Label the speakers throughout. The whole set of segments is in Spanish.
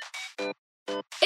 Speaker 1: Thank you.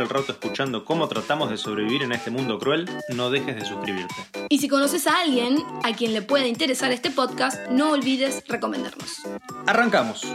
Speaker 2: el rato escuchando cómo tratamos de sobrevivir en este mundo cruel, no dejes de suscribirte.
Speaker 1: Y si conoces a alguien a quien le pueda interesar este podcast, no olvides recomendarnos.
Speaker 2: Arrancamos.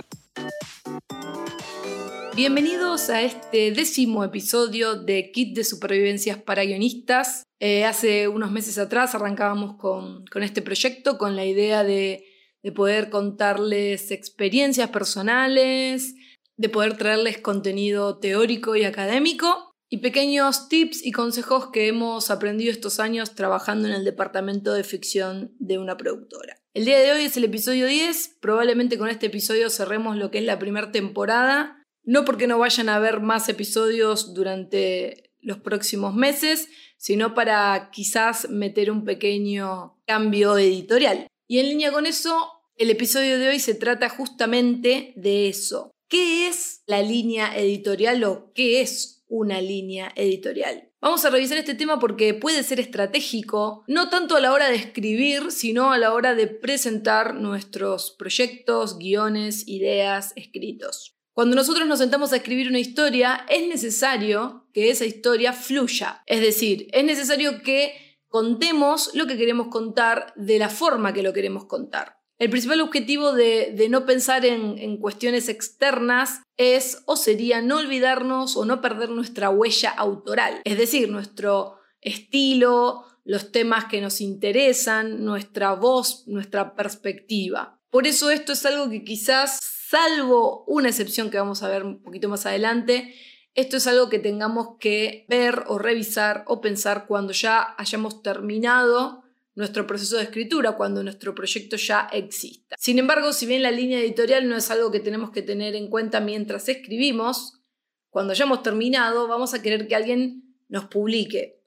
Speaker 1: Bienvenidos a este décimo episodio de Kit de Supervivencias para Guionistas. Eh, hace unos meses atrás arrancábamos con, con este proyecto con la idea de, de poder contarles experiencias personales, de poder traerles contenido teórico y académico y pequeños tips y consejos que hemos aprendido estos años trabajando en el departamento de ficción de una productora. El día de hoy es el episodio 10, probablemente con este episodio cerremos lo que es la primera temporada no porque no vayan a haber más episodios durante los próximos meses, sino para quizás meter un pequeño cambio editorial. Y en línea con eso, el episodio de hoy se trata justamente de eso. ¿Qué es la línea editorial o qué es una línea editorial? Vamos a revisar este tema porque puede ser estratégico, no tanto a la hora de escribir, sino a la hora de presentar nuestros proyectos, guiones, ideas, escritos. Cuando nosotros nos sentamos a escribir una historia, es necesario que esa historia fluya. Es decir, es necesario que contemos lo que queremos contar de la forma que lo queremos contar. El principal objetivo de, no pensar en, en, cuestiones externas es o sería no olvidarnos o no perder nuestra huella autoral, es decir, nuestro estilo, los temas que nos interesan, nuestra voz, nuestra perspectiva. Por eso esto es algo que quizás salvo una excepción que vamos a ver un poquito más adelante, esto es algo que tengamos que ver o revisar o pensar cuando ya hayamos terminado nuestro proceso de escritura, cuando nuestro proyecto ya exista. Sin embargo, si bien la línea editorial no es algo que tenemos que tener en cuenta mientras escribimos, cuando hayamos terminado vamos a querer que alguien nos publique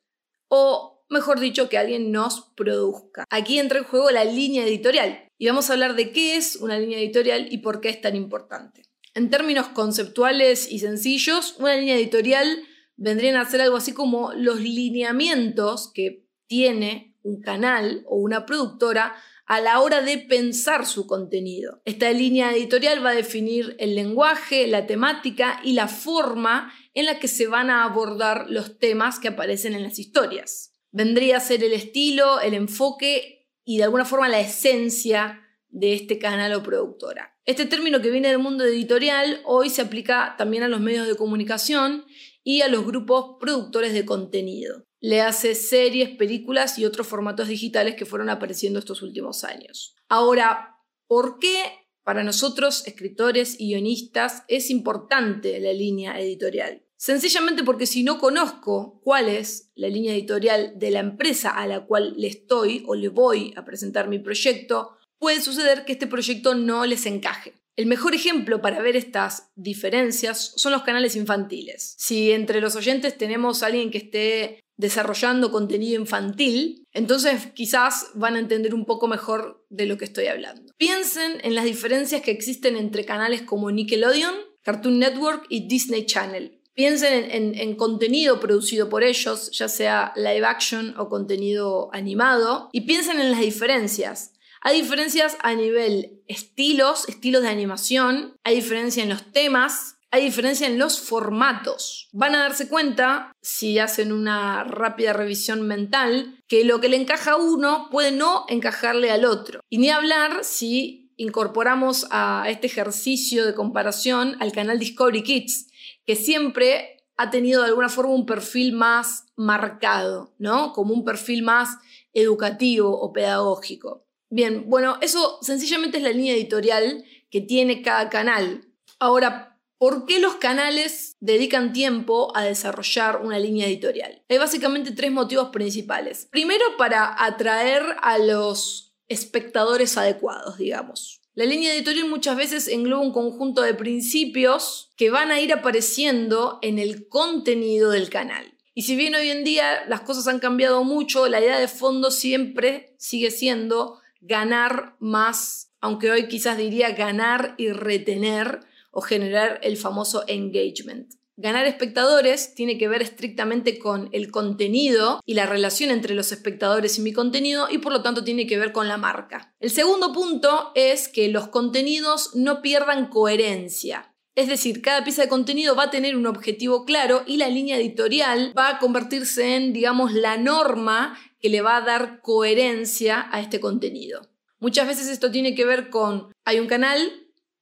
Speaker 1: o, mejor dicho, que alguien nos produzca. Aquí entra en juego la línea editorial y vamos a hablar de qué es una línea editorial y por qué es tan importante. En términos conceptuales y sencillos, una línea editorial vendrían a ser algo así como los lineamientos que tiene un canal o una productora a la hora de pensar su contenido. Esta línea editorial va a definir el lenguaje, la temática y la forma en la que se van a abordar los temas que aparecen en las historias. Vendría a ser el estilo, el enfoque y de alguna forma la esencia de este canal o productora. Este término que viene del mundo editorial hoy se aplica también a los medios de comunicación y a los grupos productores de contenido. Le hace series, películas y otros formatos digitales que fueron apareciendo estos últimos años. Ahora, ¿por qué para nosotros, escritores y guionistas, es importante la línea editorial? Sencillamente porque si no conozco cuál es la línea editorial de la empresa a la cual le estoy o le voy a presentar mi proyecto, puede suceder que este proyecto no les encaje. El mejor ejemplo para ver estas diferencias son los canales infantiles. Si entre los oyentes tenemos alguien que esté desarrollando contenido infantil, entonces quizás van a entender un poco mejor de lo que estoy hablando. Piensen en las diferencias que existen entre canales como Nickelodeon, Cartoon Network y Disney Channel. Piensen en, contenido producido por ellos, ya sea live action o contenido animado, y piensen en las diferencias. Hay diferencias a nivel estilos, estilos de animación, hay diferencia en los temas, hay diferencia en los formatos. Van a darse cuenta, si hacen una rápida revisión mental, que lo que le encaja a uno puede no encajarle al otro. Y ni hablar si incorporamos a este ejercicio de comparación al canal Discovery Kids, que siempre ha tenido de alguna forma un perfil más marcado, ¿no? Como un perfil más educativo o pedagógico. Bien, bueno, eso sencillamente es la línea editorial que tiene cada canal. Ahora, ¿por qué los canales dedican tiempo a desarrollar una línea editorial? Hay básicamente tres motivos principales. Primero, para atraer a los espectadores adecuados, digamos. La línea editorial muchas veces engloba un conjunto de principios que van a ir apareciendo en el contenido del canal. Y si bien hoy en día las cosas han cambiado mucho, la idea de fondo siempre sigue siendo ganar más, aunque hoy quizás diría ganar y retener o generar el famoso engagement. Ganar espectadores tiene que ver estrictamente con el contenido y la relación entre los espectadores y mi contenido y por lo tanto tiene que ver con la marca. El segundo punto es que los contenidos no pierdan coherencia. Es decir, cada pieza de contenido va a tener un objetivo claro y la línea editorial va a convertirse en, digamos, la norma que le va a dar coherencia a este contenido. Muchas veces esto tiene que ver con, hay un canal,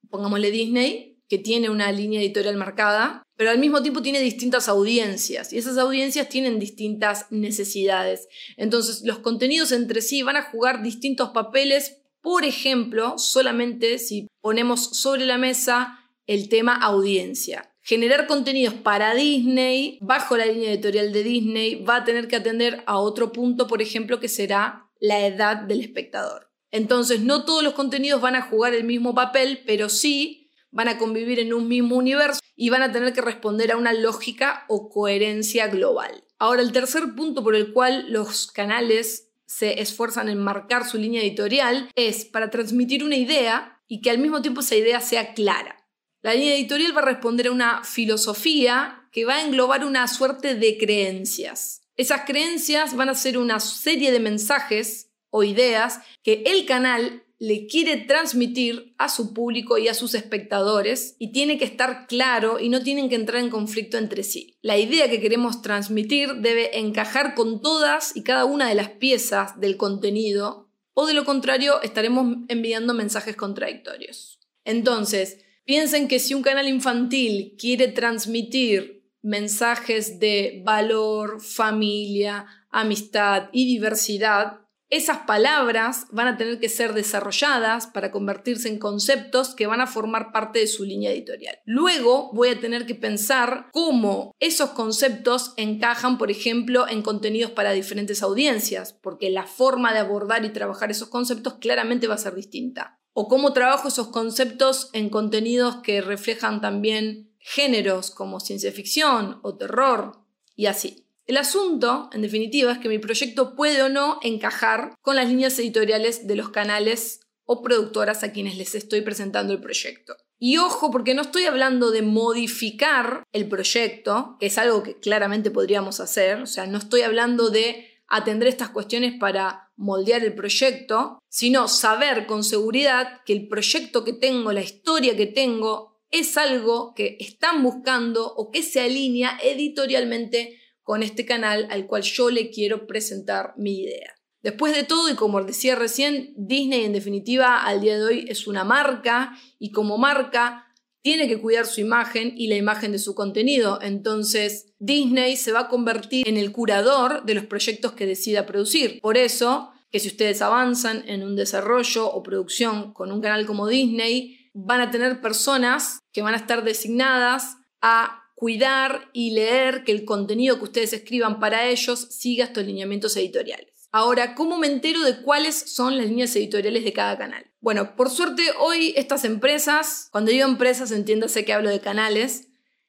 Speaker 1: pongámosle Disney, que tiene una línea editorial marcada, pero al mismo tiempo tiene distintas audiencias y esas audiencias tienen distintas necesidades. Entonces los contenidos entre sí van a jugar distintos papeles, por ejemplo, solamente si ponemos sobre la mesa el tema audiencia generar contenidos para Disney, bajo la línea editorial de Disney, va a tener que atender a otro punto, por ejemplo, que será la edad del espectador. Entonces, no todos los contenidos van a jugar el mismo papel, pero sí van a convivir en un mismo universo y van a tener que responder a una lógica o coherencia global. Ahora, el tercer punto por el cual los canales se esfuerzan en marcar su línea editorial es para transmitir una idea y que al mismo tiempo esa idea sea clara. La línea editorial va a responder a una filosofía que va a englobar una suerte de creencias. Esas creencias van a ser una serie de mensajes o ideas que el canal le quiere transmitir a su público y a sus espectadores y tiene que estar claro y no tienen que entrar en conflicto entre sí. La idea que queremos transmitir debe encajar con todas y cada una de las piezas del contenido o de lo contrario estaremos enviando mensajes contradictorios. Entonces, Piensen que si un canal infantil quiere transmitir mensajes de valor, familia, amistad y diversidad, esas palabras van a tener que ser desarrolladas para convertirse en conceptos que van a formar parte de su línea editorial. Luego voy a tener que pensar cómo esos conceptos encajan, por ejemplo, en contenidos para diferentes audiencias, porque la forma de abordar y trabajar esos conceptos claramente va a ser distinta o cómo trabajo esos conceptos en contenidos que reflejan también géneros como ciencia ficción o terror y así. El asunto, en definitiva, es que mi proyecto puede o no encajar con las líneas editoriales de los canales o productoras a quienes les estoy presentando el proyecto. Y ojo, porque no estoy hablando de modificar el proyecto, que es algo que claramente podríamos hacer, o sea, no estoy hablando de atender estas cuestiones para moldear el proyecto, sino saber con seguridad que el proyecto que tengo, la historia que tengo, es algo que están buscando o que se alinea editorialmente con este canal al cual yo le quiero presentar mi idea. Después de todo, y como decía recién, Disney en definitiva al día de hoy es una marca y como marca tiene que cuidar su imagen y la imagen de su contenido. Entonces, Disney se va a convertir en el curador de los proyectos que decida producir. Por eso, que si ustedes avanzan en un desarrollo o producción con un canal como Disney, van a tener personas que van a estar designadas a cuidar y leer que el contenido que ustedes escriban para ellos siga estos lineamientos editoriales. Ahora, ¿cómo me entero de cuáles son las líneas editoriales de cada canal? Bueno, por suerte hoy estas empresas, cuando digo empresas entiéndase que hablo de canales,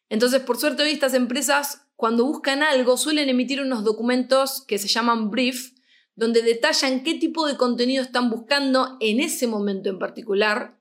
Speaker 1: entonces por suerte hoy estas empresas cuando buscan algo suelen emitir unos documentos que se llaman brief, donde detallan qué tipo de contenido están buscando en ese momento en particular,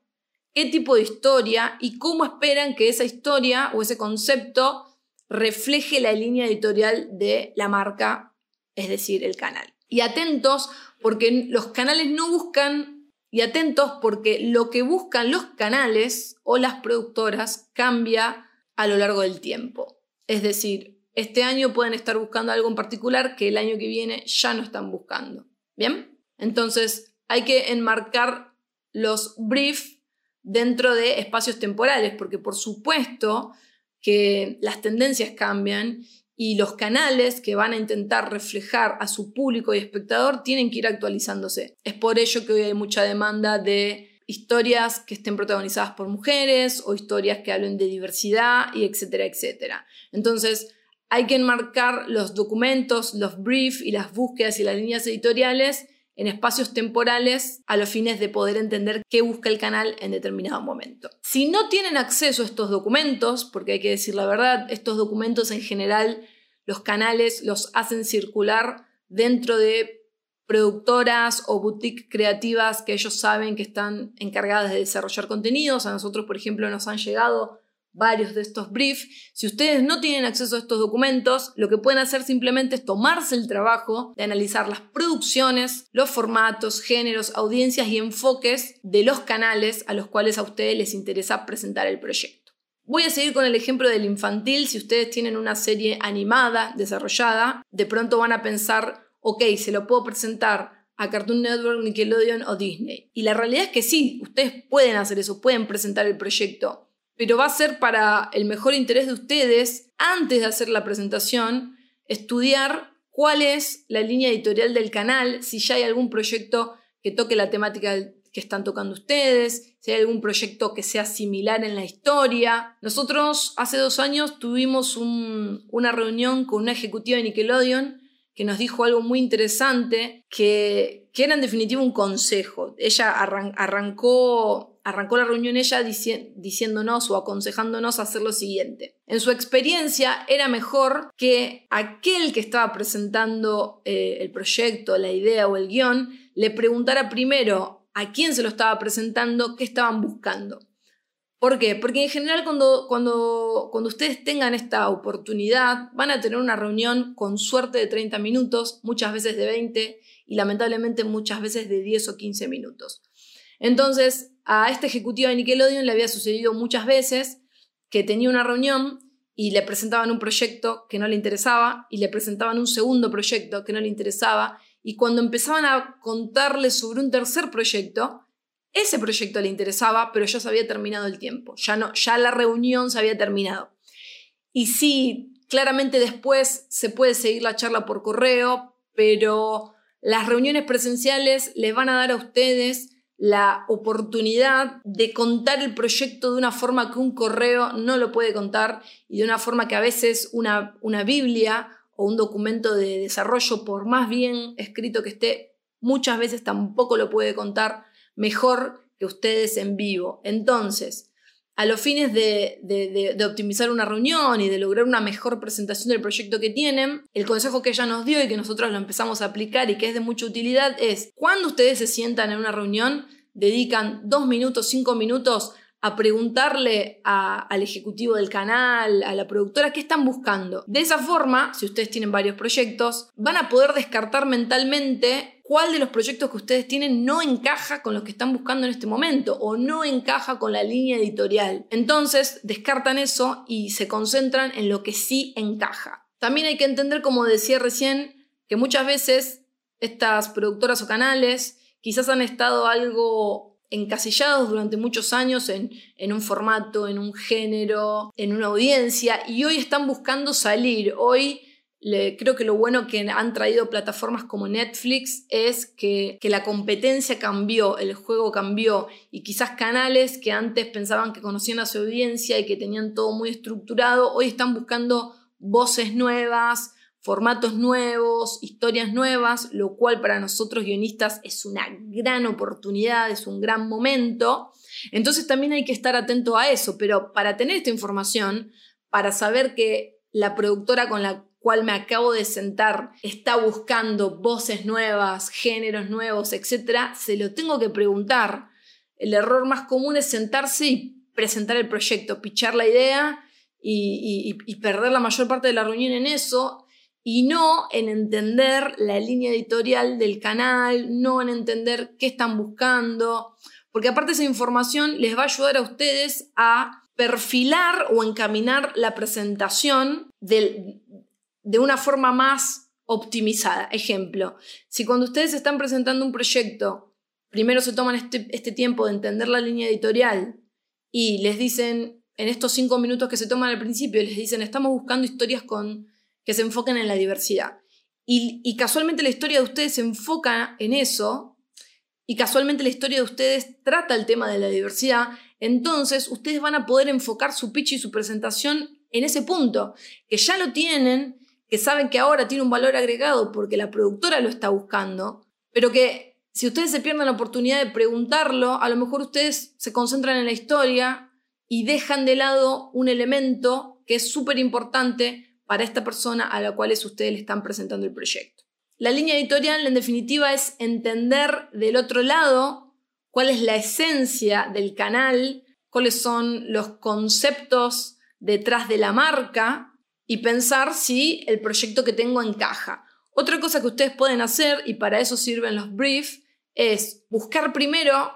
Speaker 1: qué tipo de historia y cómo esperan que esa historia o ese concepto refleje la línea editorial de la marca, es decir, el canal y atentos porque los canales no buscan, y atentos porque lo que buscan los canales o las productoras cambia a lo largo del tiempo. Es decir, este año pueden estar buscando algo en particular que el año que viene ya no están buscando. ¿Bien? Entonces hay que enmarcar los briefs dentro de espacios temporales, porque por supuesto que las tendencias cambian y los canales que van a intentar reflejar a su público y espectador tienen que ir actualizándose. Es por ello que hoy hay mucha demanda de historias que estén protagonizadas por mujeres o historias que hablen de diversidad y etcétera, etcétera. Entonces, hay que enmarcar los documentos, los briefs y las búsquedas y las líneas editoriales en espacios temporales a los fines de poder entender qué busca el canal en determinado momento. Si no tienen acceso a estos documentos, porque hay que decir la verdad, estos documentos en general los canales los hacen circular dentro de productoras o boutiques creativas que ellos saben que están encargadas de desarrollar contenidos. A nosotros, por ejemplo, nos han llegado varios de estos briefs. Si ustedes no tienen acceso a estos documentos, lo que pueden hacer simplemente es tomarse el trabajo de analizar las producciones, los formatos, géneros, audiencias y enfoques de los canales a los cuales a ustedes les interesa presentar el proyecto. Voy a seguir con el ejemplo del infantil. Si ustedes tienen una serie animada desarrollada, de pronto van a pensar, ok, se lo puedo presentar a Cartoon Network, Nickelodeon o Disney. Y la realidad es que sí, ustedes pueden hacer eso, pueden presentar el proyecto pero va a ser para el mejor interés de ustedes, antes de hacer la presentación, estudiar cuál es la línea editorial del canal, si ya hay algún proyecto que toque la temática que están tocando ustedes, si hay algún proyecto que sea similar en la historia. Nosotros hace dos años tuvimos una reunión con una ejecutiva de Nickelodeon que nos dijo algo muy interesante, que, que era en definitiva un consejo. Ella arrancó arrancó la reunión ella diciéndonos o aconsejándonos hacer lo siguiente. En su experiencia era mejor que aquel que estaba presentando eh, el proyecto, la idea o el guion, le preguntara primero a quién se lo estaba presentando, qué estaban buscando. ¿Por qué? Porque en general cuando, cuando, cuando ustedes tengan esta oportunidad van a tener una reunión con suerte de 30 minutos, muchas veces de 20 y lamentablemente muchas veces de 10 o 15 minutos. Entonces, a este ejecutivo de Nickelodeon le había sucedido muchas veces que tenía una reunión y le presentaban un proyecto que no le interesaba y le presentaban un segundo proyecto que no le interesaba y cuando empezaban a contarle sobre un tercer proyecto, ese proyecto le interesaba, pero ya se había terminado el tiempo, ya no, ya la reunión se había terminado. Y sí, claramente después se puede seguir la charla por correo, pero las reuniones presenciales les van a dar a ustedes la oportunidad de contar el proyecto de una forma que un correo no lo puede contar y de una forma que a veces una, una Biblia o un documento de desarrollo, por más bien escrito que esté, muchas veces tampoco lo puede contar mejor que ustedes en vivo. Entonces, a los fines de, de, optimizar una reunión y de lograr una mejor presentación del proyecto que tienen, el consejo que ella nos dio y que nosotros lo empezamos a aplicar y que es de mucha utilidad es, cuando ustedes se sientan en una reunión, dedican dos minutos, cinco minutos a preguntarle al ejecutivo del canal, a la productora, qué están buscando. De esa forma, si ustedes tienen varios proyectos, van a poder descartar mentalmente cuál de los proyectos que ustedes tienen no encaja con los que están buscando en este momento o no encaja con la línea editorial. Entonces, descartan eso y se concentran en lo que sí encaja. También hay que entender, como decía recién, que muchas veces estas productoras o canales quizás han estado algo encasillados durante muchos años en, un formato, en un género, en una audiencia, y hoy están buscando salir. Hoy creo que lo bueno que han traído plataformas como Netflix es que, que, la competencia cambió, el juego cambió y quizás canales que antes pensaban que conocían a su audiencia y que tenían todo muy estructurado, hoy están buscando voces nuevas, formatos nuevos, historias nuevas, lo cual para nosotros guionistas es una gran oportunidad, es un gran momento. Entonces también hay que estar atento a eso, pero para tener esta información, para saber que la productora con la cual me acabo de sentar está buscando voces nuevas, géneros nuevos, etc., se lo tengo que preguntar. El error más común es sentarse y presentar el proyecto, pichar la idea y, y perder la mayor parte de la reunión en eso y no en entender la línea editorial del canal, no en entender qué están buscando, porque aparte esa información les va a ayudar a ustedes a perfilar o encaminar la presentación de, de una forma más optimizada. Ejemplo, si cuando ustedes están presentando un proyecto, primero se toman este, este tiempo de entender la línea editorial y les dicen, en estos cinco minutos que se toman al principio, les dicen, estamos buscando historias con que se enfoquen en la diversidad. Y, casualmente la historia de ustedes se enfoca en eso, y casualmente la historia de ustedes trata el tema de la diversidad, entonces ustedes van a poder enfocar su pitch y su presentación en ese punto, que ya lo tienen, que saben que ahora tiene un valor agregado porque la productora lo está buscando, pero que si ustedes se pierden la oportunidad de preguntarlo, a lo mejor ustedes se concentran en la historia y dejan de lado un elemento que es súper importante para esta persona a la cual ustedes le están presentando el proyecto. La línea editorial, en definitiva, es entender del otro lado cuál es la esencia del canal, cuáles son los conceptos detrás de la marca y pensar si el proyecto que tengo encaja. Otra cosa que ustedes pueden hacer, y para eso sirven los briefs, es buscar primero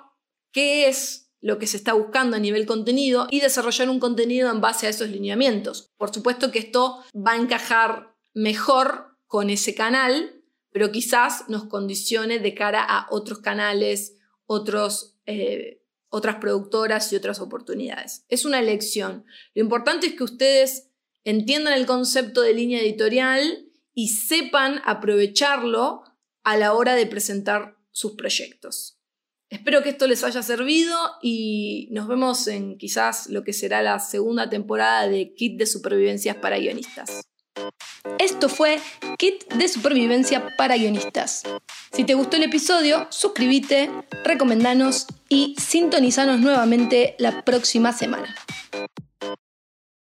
Speaker 1: qué es lo que se está buscando a nivel contenido y desarrollar un contenido en base a esos lineamientos. Por supuesto que esto va a encajar mejor con ese canal, pero quizás nos condicione de cara a otros canales, otros, eh, otras productoras y otras oportunidades. Es una elección. Lo importante es que ustedes entiendan el concepto de línea editorial y sepan aprovecharlo a la hora de presentar sus proyectos. Espero que esto les haya servido y nos vemos en quizás lo que será la segunda temporada de Kit de Supervivencias para Guionistas. Esto fue Kit de Supervivencia para Guionistas. Si te gustó el episodio, suscríbete, recomendanos y sintonizanos nuevamente la próxima semana.